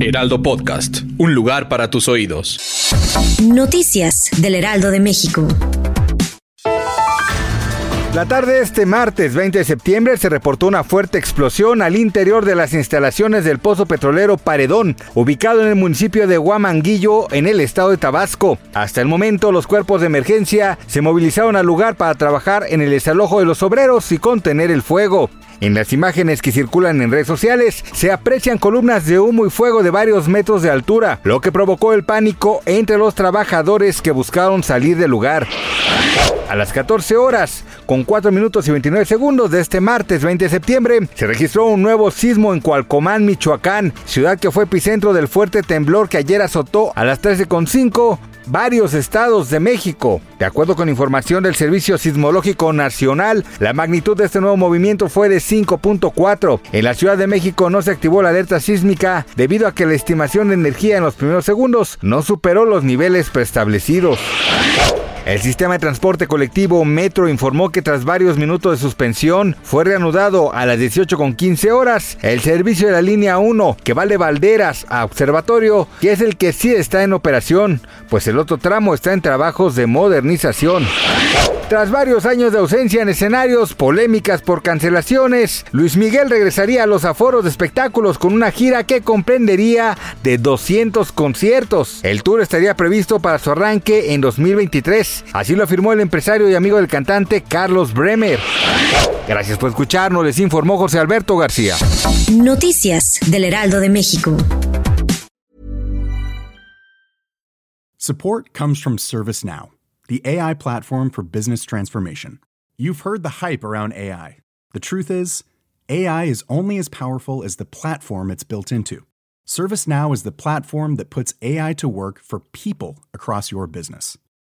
Heraldo Podcast. Un lugar para tus oídos. Noticias del Heraldo de México. La tarde de este martes 20 de septiembre se reportó una fuerte explosión al interior de las instalaciones del pozo petrolero Paredón, ubicado en el municipio de Huamanguillo, en el estado de Tabasco. Hasta el momento, los cuerpos de emergencia se movilizaron al lugar para trabajar en el desalojo de los obreros y contener el fuego. En las imágenes que circulan en redes sociales se aprecian columnas de humo y fuego de varios metros de altura, lo que provocó el pánico entre los trabajadores que buscaron salir del lugar. A las 14 horas, con 4 minutos y 29 segundos de este martes 20 de septiembre, se registró un nuevo sismo en Cualcomán, Michoacán, ciudad que fue epicentro del fuerte temblor que ayer azotó a las 13.5 varios estados de México. De acuerdo con información del Servicio Sismológico Nacional, la magnitud de este nuevo movimiento fue de 5.4. En la Ciudad de México no se activó la alerta sísmica debido a que la estimación de energía en los primeros segundos no superó los niveles preestablecidos. El sistema de transporte colectivo Metro informó que tras varios minutos de suspensión fue reanudado a las 18.15 horas el servicio de la línea 1 que va de Valderas a Observatorio, que es el que sí está en operación, pues el otro tramo está en trabajos de modernización. Tras varios años de ausencia en escenarios, polémicas por cancelaciones, Luis Miguel regresaría a los aforos de espectáculos con una gira que comprendería de 200 conciertos. El tour estaría previsto para su arranque en 2023. Así lo afirmó el empresario y amigo del cantante Carlos Bremer. Gracias por escucharnos, les informó José Alberto García. Noticias del Heraldo de México. Support comes from ServiceNow, the AI platform for business transformation. You've heard the hype around AI. The truth is, AI is only as powerful as the platform it's built into. ServiceNow is the platform that puts AI to work for people across your business,